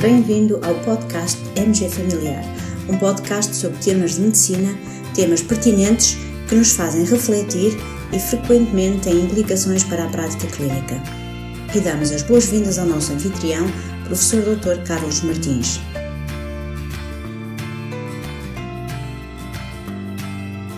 Bem-vindo ao podcast MG Familiar, um podcast sobre temas de medicina, temas pertinentes que nos fazem refletir e frequentemente têm implicações para a prática clínica. E damos as boas-vindas ao nosso anfitrião, professor Dr. Carlos Martins.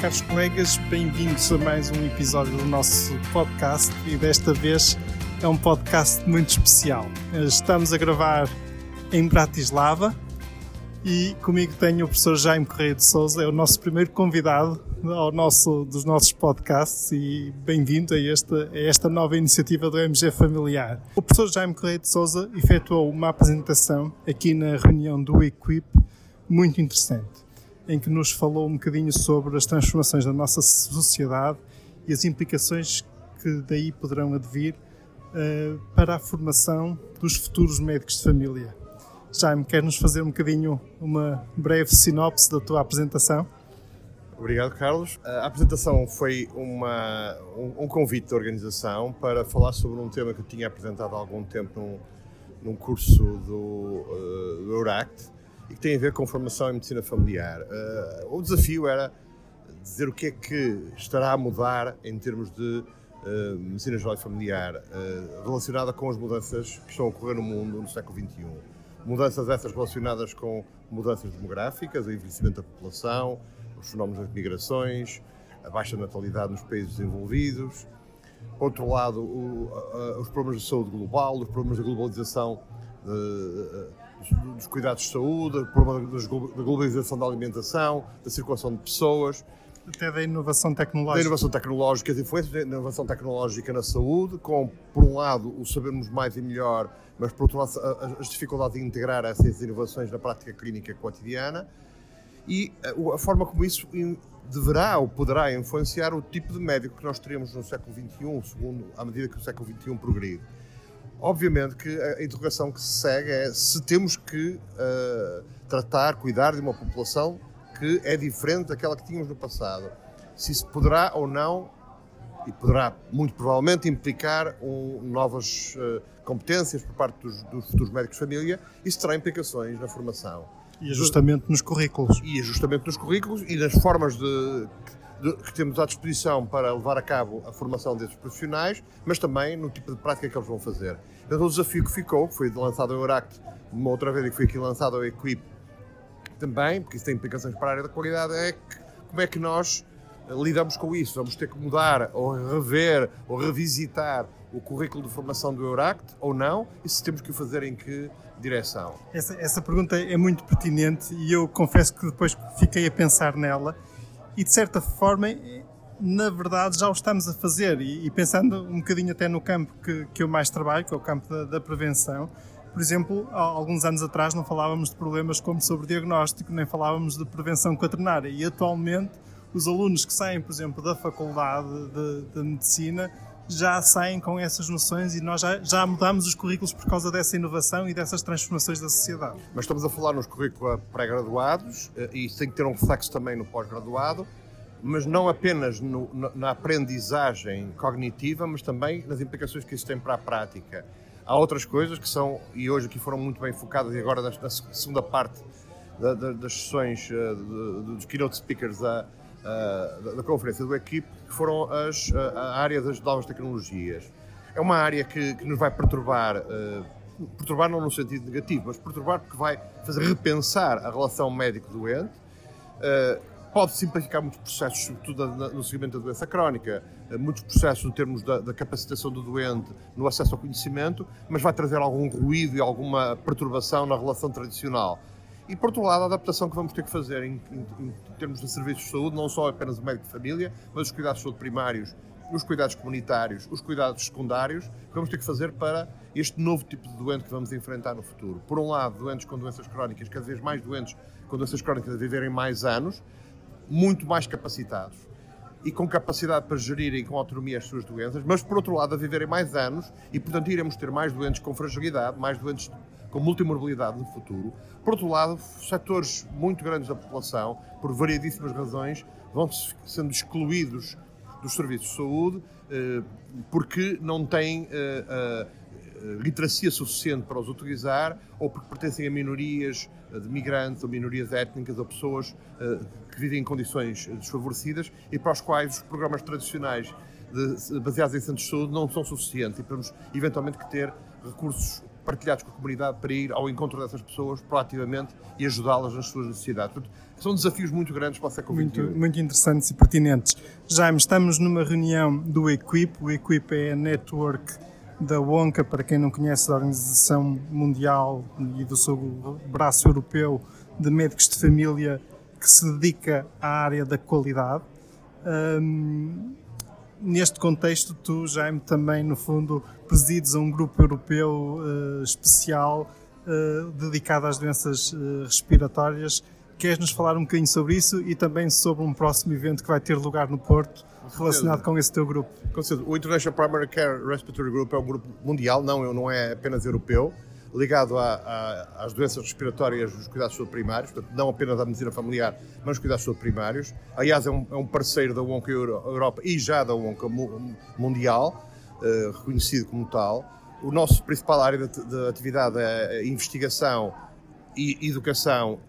Caros colegas, bem-vindos a mais um episódio do nosso podcast e desta vez é um podcast muito especial. Estamos a gravar em Bratislava e comigo tenho o professor Jaime Correia de Souza, é o nosso primeiro convidado ao nosso, dos nossos podcasts e bem-vindo a esta, a esta nova iniciativa do MG Familiar. O professor Jaime Correia de Souza efetuou uma apresentação aqui na reunião do Equip muito interessante, em que nos falou um bocadinho sobre as transformações da nossa sociedade e as implicações que daí poderão advir uh, para a formação dos futuros médicos de família. Jaime, quer-nos fazer um bocadinho uma breve sinopse da tua apresentação? Obrigado, Carlos. A apresentação foi uma, um, um, convite da organização para falar sobre um tema que eu tinha apresentado há algum tempo num, num curso do, uh, do Euract e que tem a ver com formação em medicina familiar. Uh, o desafio era dizer o que é que estará a mudar em termos de uh, medicina geral e familiar relacionada com as mudanças que estão a ocorrer no mundo no século XXI. Mudanças essas relacionadas com mudanças demográficas, o envelhecimento da população, os fenómenos das migrações, a baixa natalidade nos países desenvolvidos. Por outro lado, o, uh, os problemas de saúde global, os problemas da globalização dos cuidados de saúde, o problema da globalização da alimentação, da circulação de pessoas até da inovação tecnológica. Da inovação tecnológica, as influências da inovação tecnológica na saúde, com, por um lado, o sabermos mais e melhor, mas, por outro lado, as dificuldades de integrar essas inovações na prática clínica cotidiana e a forma como isso deverá ou poderá influenciar o tipo de médico que nós teremos no século XXI, segundo, à medida que o século XXI progride. Obviamente que a interrogação que se segue é se temos que uh, tratar, cuidar de uma população que é diferente daquela que tínhamos no passado. Se isso poderá ou não, e poderá muito provavelmente implicar um, novas uh, competências por parte dos, dos, futuros médicos de família, isso terá implicações na formação. E ajustamento nos currículos. E ajustamento nos currículos e nas formas de, de, que temos à disposição para levar a cabo a formação desses profissionais, mas também no tipo de prática que eles vão fazer. Então o desafio que ficou, que foi lançado ao Euract, uma outra vez e que foi aqui lançado ao Equip também, porque isso tem implicações para a área da qualidade, é que, como é que nós eh, lidamos com isso? Vamos ter que mudar ou rever ou revisitar o currículo de formação do Euract ou não? E se temos que o fazer em que direção? Essa, essa pergunta é muito pertinente e eu confesso que depois fiquei a pensar nela e de certa forma na verdade já o estamos a fazer e, e pensando um bocadinho até no campo que, que eu mais trabalho, que é o campo da, da prevenção, por exemplo, há alguns anos atrás não falávamos de problemas como sobre diagnóstico, nem falávamos de prevenção quaternária. E atualmente, os alunos que saem, por exemplo, da faculdade de, de medicina já saem com essas noções e nós já, já mudamos os currículos por causa dessa inovação e dessas transformações da sociedade. Mas estamos a falar nos currículos pré-graduados eh, e isso tem que ter um reflexo também no pós-graduado, mas não apenas no, na aprendizagem cognitiva, mas também nas implicações que isso tem para a prática. Há outras coisas que são, e hoje aqui foram muito bem focadas, e agora na, segunda parte da, da, das sessões uh, dos keynote speakers da, uh, da, conferência do Equipe, que foram as, a área das novas tecnologias. É uma área que, que nos vai perturbar, uh, perturbar não no sentido negativo, mas perturbar porque vai fazer repensar a relação médico-doente pode simplificar muitos processos, sobretudo no seguimento da doença crónica, eh, muitos processos em termos da, da, capacitação do doente no acesso ao conhecimento, mas vai trazer algum ruído e alguma perturbação na relação tradicional. E, por outro lado, a adaptação que vamos ter que fazer em, em, em termos de serviços de saúde, não só apenas o médico de família, mas os cuidados de saúde primários, os cuidados comunitários, os cuidados secundários, que vamos ter que fazer para este novo tipo de doente que vamos enfrentar no futuro. Por um lado, doentes com doenças crónicas, cada vez mais doentes com doenças crónicas a viverem mais anos, muito mais capacitados e com capacidade para gerirem com autonomia as suas doenças, mas por outro lado a viverem mais anos e portanto iremos ter mais doentes com fragilidade, mais doentes com multimorbilidade no futuro. Por outro lado, setores muito grandes da população, por variedíssimas razões, vão sendo excluídos dos serviços de saúde eh, porque não têm eh, literacia suficiente para os utilizar ou porque pertencem a minorias de migrantes ou minorias étnicas ou pessoas que vivem em condições desfavorecidas e para os quais os programas tradicionais de, baseados em centros de saúde não são suficientes e temos eventualmente que ter recursos partilhados com a comunidade para ir ao encontro dessas pessoas proativamente e ajudá-las nas suas necessidades. Portanto, são desafios muito grandes para o século XXI. Muito, muito interessantes e pertinentes. Jaime, estamos numa reunião do Equip. O Equip é a network da WONCA, para quem não conhece, da Organização Mundial e do seu braço europeu de médicos de família que se dedica à área da qualidade. Um, neste contexto, tu, Jaime, também, no fundo, presides a um grupo europeu uh, especial uh, dedicado às doenças uh, respiratórias. Queres nos falar um bocadinho sobre isso e também sobre um próximo evento que vai ter lugar no Porto relacionado com esse teu grupo? Com certeza. O International Primary Care Respiratory Group é um grupo mundial, não, não é apenas europeu ligado a, a, às doenças respiratórias dos cuidados primários, portanto, não apenas à medicina familiar, mas os cuidados primários. Aliás, é um, é um parceiro da ONCA Europa e já da ONCA Mundial, uh, reconhecido como tal. O nosso principal área de, de atividade é investigação e educação,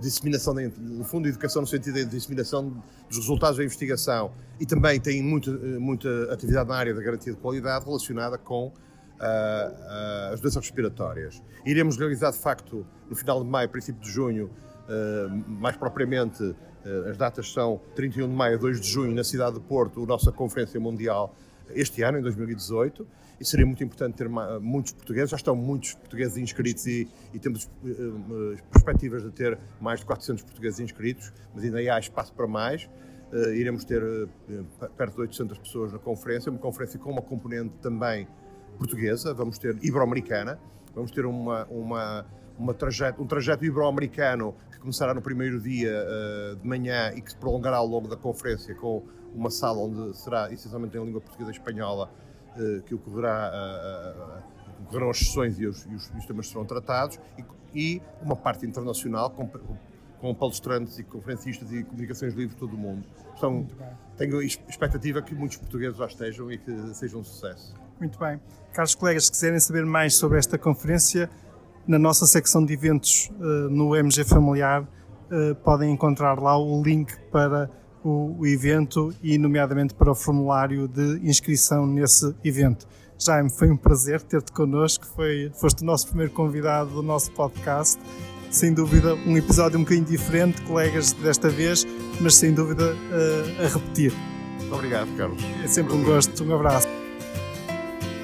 disseminação, de, no fundo, educação no sentido de disseminação dos resultados da investigação e também tem muita, muita atividade na área da garantia de qualidade relacionada com uh, as doenças respiratórias. Iremos realizar, de facto, no final de maio, princípio de junho, uh, mais propriamente, uh, as datas são 31 de maio a 2 de junho, na cidade de Porto, a nossa Conferência Mundial este ano, em 2018, e seria muito importante ter muitos portugueses, já estão muitos portugueses inscritos e, e temos uh, perspectivas de ter mais de 400 portugueses inscritos, mas ainda há espaço para mais. Uh, iremos ter uh, perto de 800 pessoas na conferência, uma conferência com uma componente também portuguesa, vamos ter ibero-americana, vamos ter uma, uma, uma trajeto, um trajeto ibero-americano que começará no primeiro dia uh, de manhã e que se prolongará ao longo da conferência com uma sala onde será essencialmente em língua portuguesa e espanhola uh, que ocorrerá, uh, ocorrerão as sessões e os, e os, temas serão tratados e, e, uma parte internacional com, com palestrantes e conferencistas e comunicações livres de todo o mundo. Então, tenho expectativa que muitos portugueses lá estejam e que seja um sucesso. Muito bem. Caros colegas, se quiserem saber mais sobre esta conferência, na nossa secção de eventos uh, no MG Familiar, uh, podem encontrar lá o link para o, evento e, nomeadamente, para o formulário de inscrição nesse evento. Jaime, foi um prazer ter-te connosco, foi, foste o nosso primeiro convidado do nosso podcast. Sem dúvida, um episódio um bocadinho diferente, colegas, desta vez, mas sem dúvida uh, a repetir. Muito obrigado, Carlos. É sempre um gosto. Um abraço.